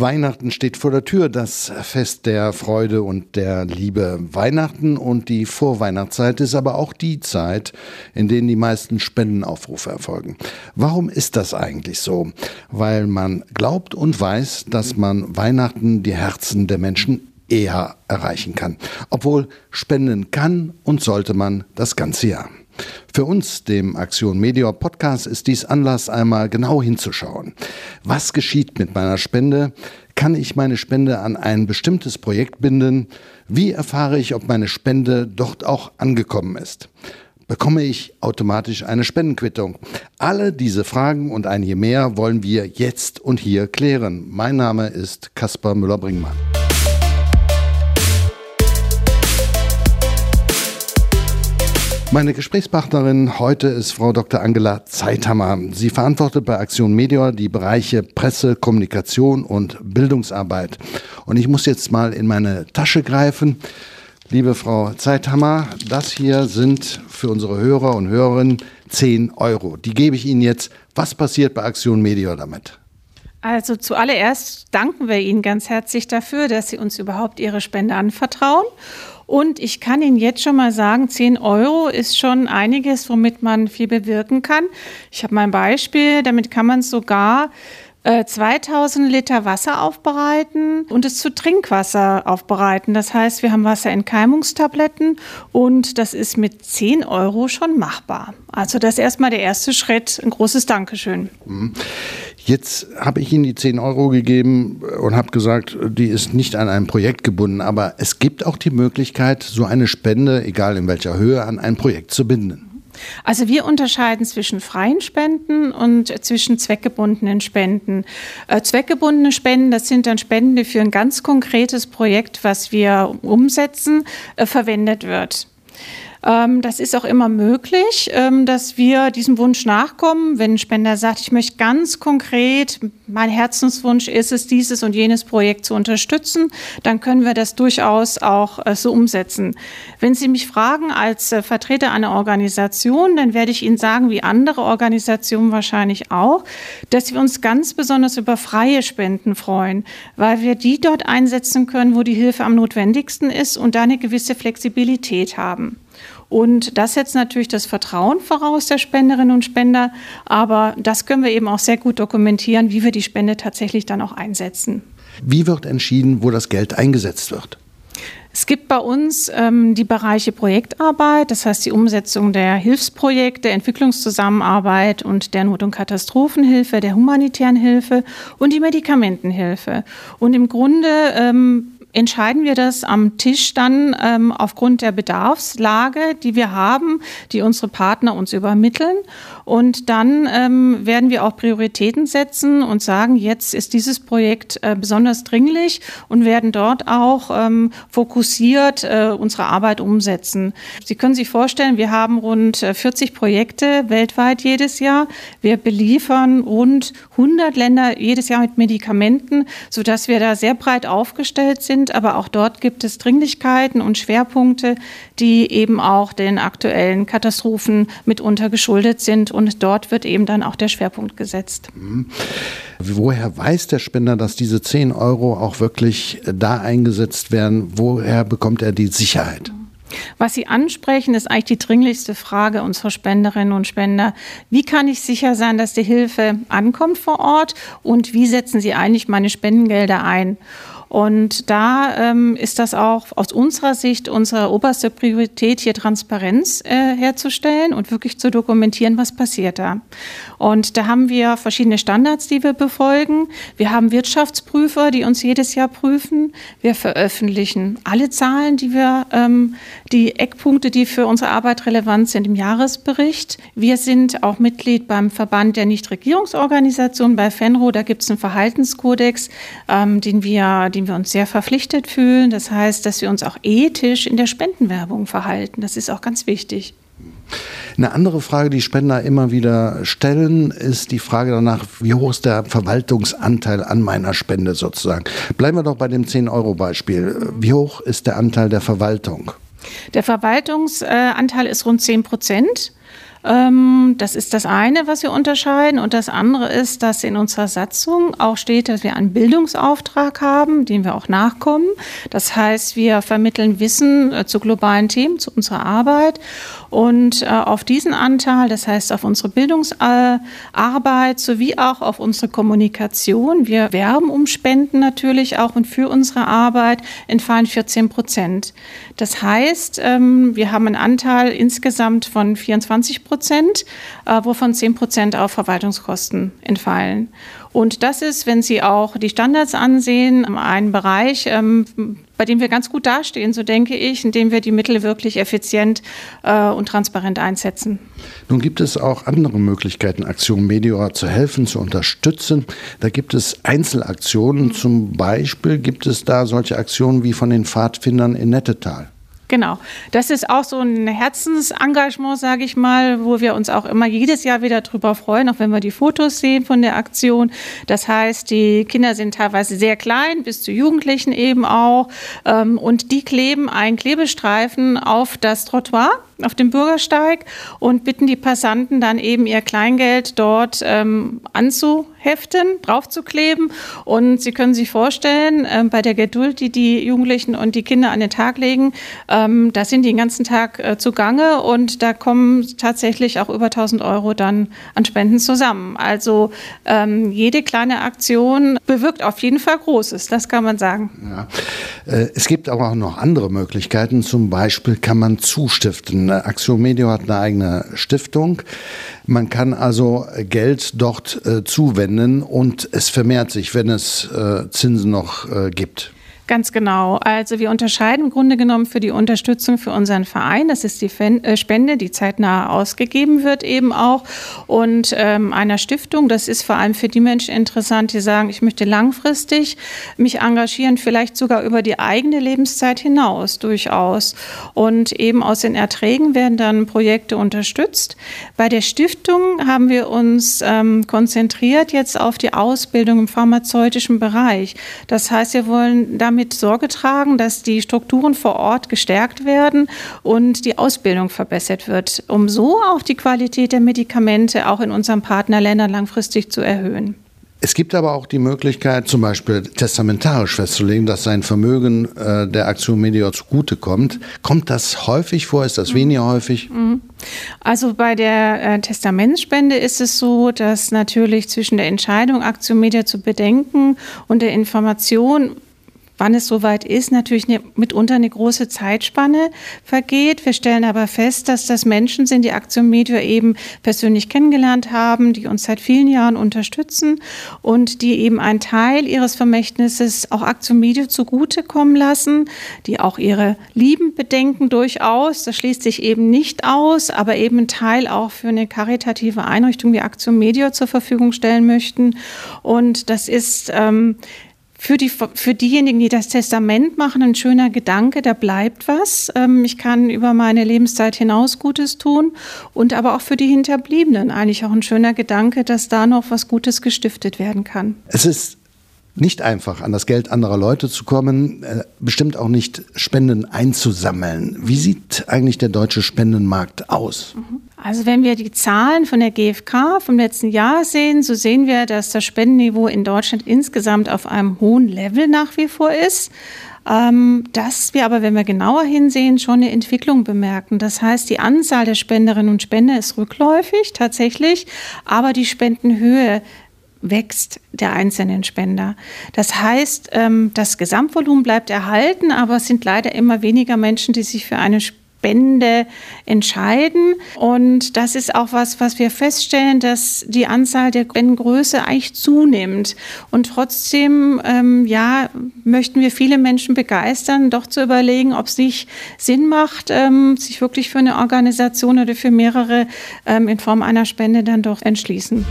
Weihnachten steht vor der Tür, das Fest der Freude und der Liebe. Weihnachten und die Vorweihnachtszeit ist aber auch die Zeit, in denen die meisten Spendenaufrufe erfolgen. Warum ist das eigentlich so? Weil man glaubt und weiß, dass man Weihnachten die Herzen der Menschen eher erreichen kann. Obwohl spenden kann und sollte man das ganze Jahr. Für uns, dem Aktion Meteor Podcast, ist dies Anlass, einmal genau hinzuschauen. Was geschieht mit meiner Spende? Kann ich meine Spende an ein bestimmtes Projekt binden? Wie erfahre ich, ob meine Spende dort auch angekommen ist? Bekomme ich automatisch eine Spendenquittung? Alle diese Fragen und einige mehr wollen wir jetzt und hier klären. Mein Name ist Kaspar Müller-Bringmann. Meine Gesprächspartnerin heute ist Frau Dr. Angela Zeithammer. Sie verantwortet bei Aktion Meteor die Bereiche Presse, Kommunikation und Bildungsarbeit. Und ich muss jetzt mal in meine Tasche greifen. Liebe Frau Zeithammer, das hier sind für unsere Hörer und Hörerinnen 10 Euro. Die gebe ich Ihnen jetzt. Was passiert bei Aktion Meteor damit? Also zuallererst danken wir Ihnen ganz herzlich dafür, dass Sie uns überhaupt Ihre Spende anvertrauen. Und ich kann Ihnen jetzt schon mal sagen, 10 Euro ist schon einiges, womit man viel bewirken kann. Ich habe mal ein Beispiel, damit kann man sogar 2000 äh, Liter Wasser aufbereiten und es zu Trinkwasser aufbereiten. Das heißt, wir haben Wasserentkeimungstabletten und das ist mit 10 Euro schon machbar. Also das ist erstmal der erste Schritt. Ein großes Dankeschön. Mhm. Jetzt habe ich Ihnen die 10 Euro gegeben und habe gesagt, die ist nicht an ein Projekt gebunden, aber es gibt auch die Möglichkeit, so eine Spende, egal in welcher Höhe, an ein Projekt zu binden. Also wir unterscheiden zwischen freien Spenden und zwischen zweckgebundenen Spenden. Äh, zweckgebundene Spenden, das sind dann Spenden, die für ein ganz konkretes Projekt, was wir umsetzen, äh, verwendet wird. Ähm, das ist auch immer möglich, ähm, dass wir diesem Wunsch nachkommen. Wenn ein Spender sagt, ich möchte ganz konkret, mein Herzenswunsch ist es, dieses und jenes Projekt zu unterstützen, dann können wir das durchaus auch äh, so umsetzen. Wenn Sie mich fragen als äh, Vertreter einer Organisation, dann werde ich Ihnen sagen, wie andere Organisationen wahrscheinlich auch, dass wir uns ganz besonders über freie Spenden freuen, weil wir die dort einsetzen können, wo die Hilfe am notwendigsten ist und da eine gewisse Flexibilität haben. Und das setzt natürlich das Vertrauen voraus der Spenderinnen und Spender. Aber das können wir eben auch sehr gut dokumentieren, wie wir die Spende tatsächlich dann auch einsetzen. Wie wird entschieden, wo das Geld eingesetzt wird? Es gibt bei uns ähm, die Bereiche Projektarbeit, das heißt die Umsetzung der Hilfsprojekte, Entwicklungszusammenarbeit und der Not- und Katastrophenhilfe, der humanitären Hilfe und die Medikamentenhilfe. Und im Grunde ähm, entscheiden wir das am Tisch dann ähm, aufgrund der Bedarfslage, die wir haben, die unsere Partner uns übermitteln. Und dann ähm, werden wir auch Prioritäten setzen und sagen, jetzt ist dieses Projekt äh, besonders dringlich und werden dort auch ähm, fokussiert äh, unsere Arbeit umsetzen. Sie können sich vorstellen, wir haben rund 40 äh, Projekte weltweit jedes Jahr. Wir beliefern rund 100 Länder jedes Jahr mit Medikamenten, sodass wir da sehr breit aufgestellt sind sind, aber auch dort gibt es Dringlichkeiten und Schwerpunkte, die eben auch den aktuellen Katastrophen mitunter geschuldet sind. Und dort wird eben dann auch der Schwerpunkt gesetzt. Mhm. Woher weiß der Spender, dass diese 10 Euro auch wirklich da eingesetzt werden? Woher bekommt er die Sicherheit? Was Sie ansprechen, ist eigentlich die dringlichste Frage unserer Spenderinnen und Spender. Wie kann ich sicher sein, dass die Hilfe ankommt vor Ort und wie setzen Sie eigentlich meine Spendengelder ein? Und da ähm, ist das auch aus unserer Sicht unsere oberste Priorität, hier Transparenz äh, herzustellen und wirklich zu dokumentieren, was passiert da. Und da haben wir verschiedene Standards, die wir befolgen. Wir haben Wirtschaftsprüfer, die uns jedes Jahr prüfen. Wir veröffentlichen alle Zahlen, die wir, ähm, die Eckpunkte, die für unsere Arbeit relevant sind im Jahresbericht. Wir sind auch Mitglied beim Verband der Nichtregierungsorganisationen bei FENRO. Da gibt es einen Verhaltenskodex, ähm, den wir, den dem wir uns sehr verpflichtet fühlen. Das heißt, dass wir uns auch ethisch in der Spendenwerbung verhalten. Das ist auch ganz wichtig. Eine andere Frage, die Spender immer wieder stellen, ist die Frage danach, wie hoch ist der Verwaltungsanteil an meiner Spende sozusagen. Bleiben wir doch bei dem 10-Euro-Beispiel. Wie hoch ist der Anteil der Verwaltung? Der Verwaltungsanteil ist rund 10 Prozent. Ähm, das ist das eine, was wir unterscheiden. Und das andere ist, dass in unserer Satzung auch steht, dass wir einen Bildungsauftrag haben, dem wir auch nachkommen. Das heißt, wir vermitteln Wissen äh, zu globalen Themen, zu unserer Arbeit. Und äh, auf diesen Anteil, das heißt auf unsere Bildungsarbeit sowie auch auf unsere Kommunikation, wir werben um Spenden natürlich auch und für unsere Arbeit entfallen 14 Prozent. Das heißt, ähm, wir haben einen Anteil insgesamt von 24 Prozent, äh, wovon 10 Prozent auf Verwaltungskosten entfallen. Und das ist, wenn Sie auch die Standards ansehen, ein Bereich, ähm, bei dem wir ganz gut dastehen, so denke ich, indem wir die Mittel wirklich effizient äh, und transparent einsetzen. Nun gibt es auch andere Möglichkeiten, Aktion Medior zu helfen, zu unterstützen. Da gibt es Einzelaktionen. Zum Beispiel gibt es da solche Aktionen wie von den Pfadfindern in Nettetal. Genau. Das ist auch so ein Herzensengagement, sage ich mal, wo wir uns auch immer jedes Jahr wieder drüber freuen, auch wenn wir die Fotos sehen von der Aktion. Das heißt, die Kinder sind teilweise sehr klein, bis zu Jugendlichen eben auch. Ähm, und die kleben einen Klebestreifen auf das Trottoir auf dem Bürgersteig und bitten die Passanten dann eben ihr Kleingeld dort ähm, anzuheften, draufzukleben. Und Sie können sich vorstellen, äh, bei der Geduld, die die Jugendlichen und die Kinder an den Tag legen, ähm, da sind die den ganzen Tag äh, zugange und da kommen tatsächlich auch über 1000 Euro dann an Spenden zusammen. Also ähm, jede kleine Aktion bewirkt auf jeden Fall Großes, das kann man sagen. Ja. Äh, es gibt aber auch noch andere Möglichkeiten. Zum Beispiel kann man zustiften. Aktion Medio hat eine eigene Stiftung. Man kann also Geld dort äh, zuwenden und es vermehrt sich, wenn es äh, Zinsen noch äh, gibt. Ganz genau. Also wir unterscheiden im Grunde genommen für die Unterstützung für unseren Verein. Das ist die äh, Spende, die zeitnah ausgegeben wird eben auch. Und ähm, einer Stiftung, das ist vor allem für die Menschen interessant, die sagen, ich möchte langfristig mich engagieren, vielleicht sogar über die eigene Lebenszeit hinaus durchaus. Und eben aus den Erträgen werden dann Projekte unterstützt. Bei der Stiftung haben wir uns ähm, konzentriert jetzt auf die Ausbildung im pharmazeutischen Bereich. Das heißt, wir wollen damit damit Sorge tragen, dass die Strukturen vor Ort gestärkt werden und die Ausbildung verbessert wird, um so auch die Qualität der Medikamente auch in unseren Partnerländern langfristig zu erhöhen. Es gibt aber auch die Möglichkeit, zum Beispiel testamentarisch festzulegen, dass sein Vermögen äh, der Aktion Meteor zugutekommt. Kommt das häufig vor? Ist das weniger häufig? Mhm. Also bei der äh, Testamentsspende ist es so, dass natürlich zwischen der Entscheidung, Aktion Media zu bedenken und der Information, wann es soweit ist, natürlich eine, mitunter eine große Zeitspanne vergeht. Wir stellen aber fest, dass das Menschen sind, die Aktion Meteor eben persönlich kennengelernt haben, die uns seit vielen Jahren unterstützen und die eben einen Teil ihres Vermächtnisses auch Aktion Meteor zugutekommen lassen, die auch ihre Lieben bedenken durchaus. Das schließt sich eben nicht aus, aber eben einen Teil auch für eine karitative Einrichtung wie Aktion Meteor zur Verfügung stellen möchten. Und das ist ähm, für, die, für diejenigen, die das Testament machen, ein schöner Gedanke, da bleibt was. Ähm, ich kann über meine Lebenszeit hinaus Gutes tun und aber auch für die Hinterbliebenen eigentlich auch ein schöner Gedanke, dass da noch was Gutes gestiftet werden kann. Es ist nicht einfach, an das Geld anderer Leute zu kommen, äh, bestimmt auch nicht Spenden einzusammeln. Wie sieht eigentlich der deutsche Spendenmarkt aus? Mhm. Also wenn wir die Zahlen von der GfK vom letzten Jahr sehen, so sehen wir, dass das Spendenniveau in Deutschland insgesamt auf einem hohen Level nach wie vor ist. Ähm, dass wir aber, wenn wir genauer hinsehen, schon eine Entwicklung bemerken. Das heißt, die Anzahl der Spenderinnen und Spender ist rückläufig tatsächlich, aber die Spendenhöhe wächst der einzelnen Spender. Das heißt, ähm, das Gesamtvolumen bleibt erhalten, aber es sind leider immer weniger Menschen, die sich für eine Spende entscheiden. Und das ist auch was, was wir feststellen, dass die Anzahl der Spendengröße eigentlich zunimmt. Und trotzdem, ähm, ja, möchten wir viele Menschen begeistern, doch zu überlegen, ob es nicht Sinn macht, ähm, sich wirklich für eine Organisation oder für mehrere ähm, in Form einer Spende dann doch entschließen.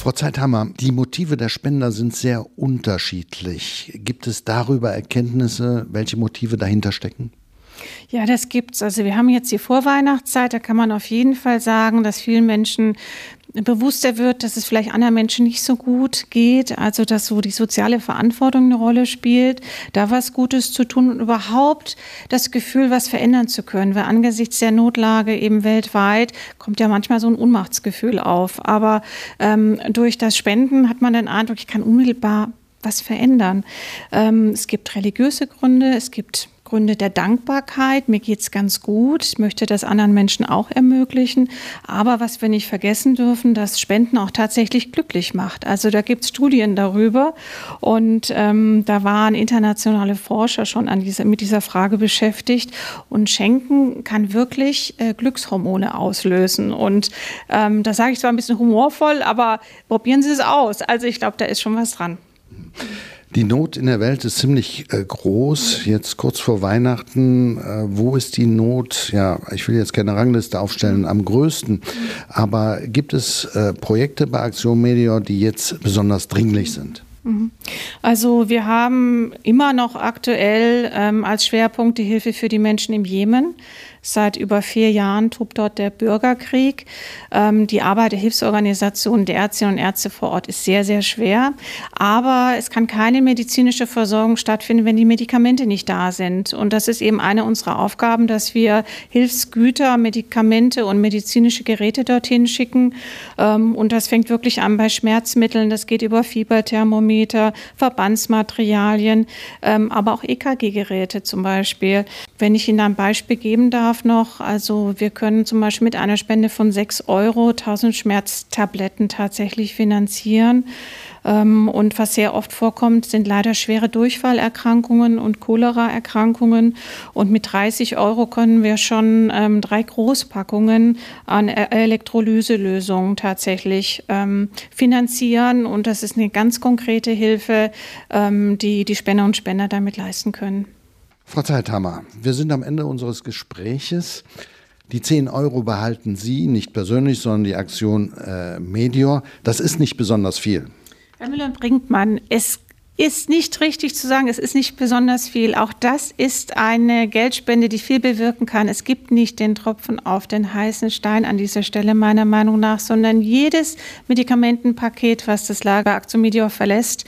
Frau Zeithammer, die Motive der Spender sind sehr unterschiedlich. Gibt es darüber Erkenntnisse, welche Motive dahinter stecken? Ja, das gibt's. Also wir haben jetzt die Vorweihnachtszeit, da kann man auf jeden Fall sagen, dass vielen Menschen bewusster wird, dass es vielleicht anderen Menschen nicht so gut geht, also dass so die soziale Verantwortung eine Rolle spielt, da was Gutes zu tun und überhaupt das Gefühl, was verändern zu können, weil angesichts der Notlage eben weltweit kommt ja manchmal so ein Unmachtsgefühl auf. Aber ähm, durch das Spenden hat man den Eindruck, ich kann unmittelbar was verändern. Ähm, es gibt religiöse Gründe, es gibt Gründe der Dankbarkeit. Mir geht's ganz gut. Ich möchte das anderen Menschen auch ermöglichen. Aber was wir nicht vergessen dürfen, dass Spenden auch tatsächlich glücklich macht. Also da gibt's Studien darüber. Und ähm, da waren internationale Forscher schon an dieser, mit dieser Frage beschäftigt. Und Schenken kann wirklich äh, Glückshormone auslösen. Und ähm, das sage ich zwar ein bisschen humorvoll, aber probieren Sie es aus. Also ich glaube, da ist schon was dran. Die Not in der Welt ist ziemlich äh, groß. Jetzt kurz vor Weihnachten, äh, wo ist die Not? Ja, ich will jetzt keine Rangliste aufstellen, am größten. Aber gibt es äh, Projekte bei Aktion Media, die jetzt besonders dringlich sind? Mhm. Also wir haben immer noch aktuell ähm, als Schwerpunkt die Hilfe für die Menschen im Jemen. Seit über vier Jahren tobt dort der Bürgerkrieg. Ähm, die Arbeit der Hilfsorganisationen der Ärztinnen und Ärzte vor Ort ist sehr, sehr schwer. Aber es kann keine medizinische Versorgung stattfinden, wenn die Medikamente nicht da sind. Und das ist eben eine unserer Aufgaben, dass wir Hilfsgüter, Medikamente und medizinische Geräte dorthin schicken. Ähm, und das fängt wirklich an bei Schmerzmitteln. Das geht über Fieberthermometer, Verbandsmaterialien, ähm, aber auch EKG-Geräte zum Beispiel. Wenn ich Ihnen ein Beispiel geben darf, darf noch, also wir können zum Beispiel mit einer Spende von 6 Euro 1000 Schmerztabletten tatsächlich finanzieren. Ähm, und was sehr oft vorkommt, sind leider schwere Durchfallerkrankungen und Choleraerkrankungen. Und mit 30 Euro können wir schon ähm, drei Großpackungen an e- Elektrolyselösungen tatsächlich ähm, finanzieren. Und das ist eine ganz konkrete Hilfe, ähm, die die Spender und Spender damit leisten können. Frau Zeithammer, wir sind am Ende unseres Gespräches. Die 10 Euro behalten Sie, nicht persönlich, sondern die Aktion äh, Medior. Das ist nicht besonders viel. Herr Müller-Brinkmann, es ist nicht richtig zu sagen, es ist nicht besonders viel. Auch das ist eine Geldspende, die viel bewirken kann. Es gibt nicht den Tropfen auf den heißen Stein an dieser Stelle meiner Meinung nach, sondern jedes Medikamentenpaket, was das Lager Aktion Medior verlässt,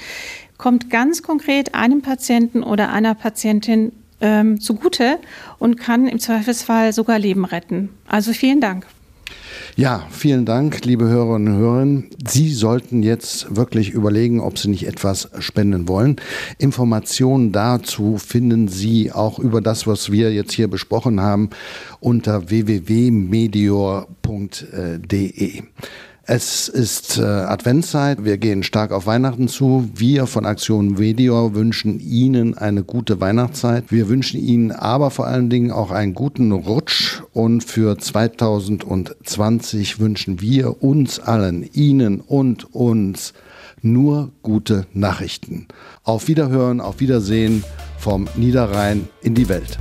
kommt ganz konkret einem Patienten oder einer Patientin ähm, zugute und kann im Zweifelsfall sogar Leben retten. Also vielen Dank. Ja, vielen Dank, liebe Hörerinnen und Hörer. Sie sollten jetzt wirklich überlegen, ob Sie nicht etwas spenden wollen. Informationen dazu finden Sie auch über das, was wir jetzt hier besprochen haben, unter www.medior.de. Es ist äh, Adventszeit, wir gehen stark auf Weihnachten zu. Wir von Aktion Video wünschen Ihnen eine gute Weihnachtszeit. Wir wünschen Ihnen aber vor allen Dingen auch einen guten Rutsch und für 2020 wünschen wir uns allen, Ihnen und uns nur gute Nachrichten. Auf Wiederhören, auf Wiedersehen vom Niederrhein in die Welt.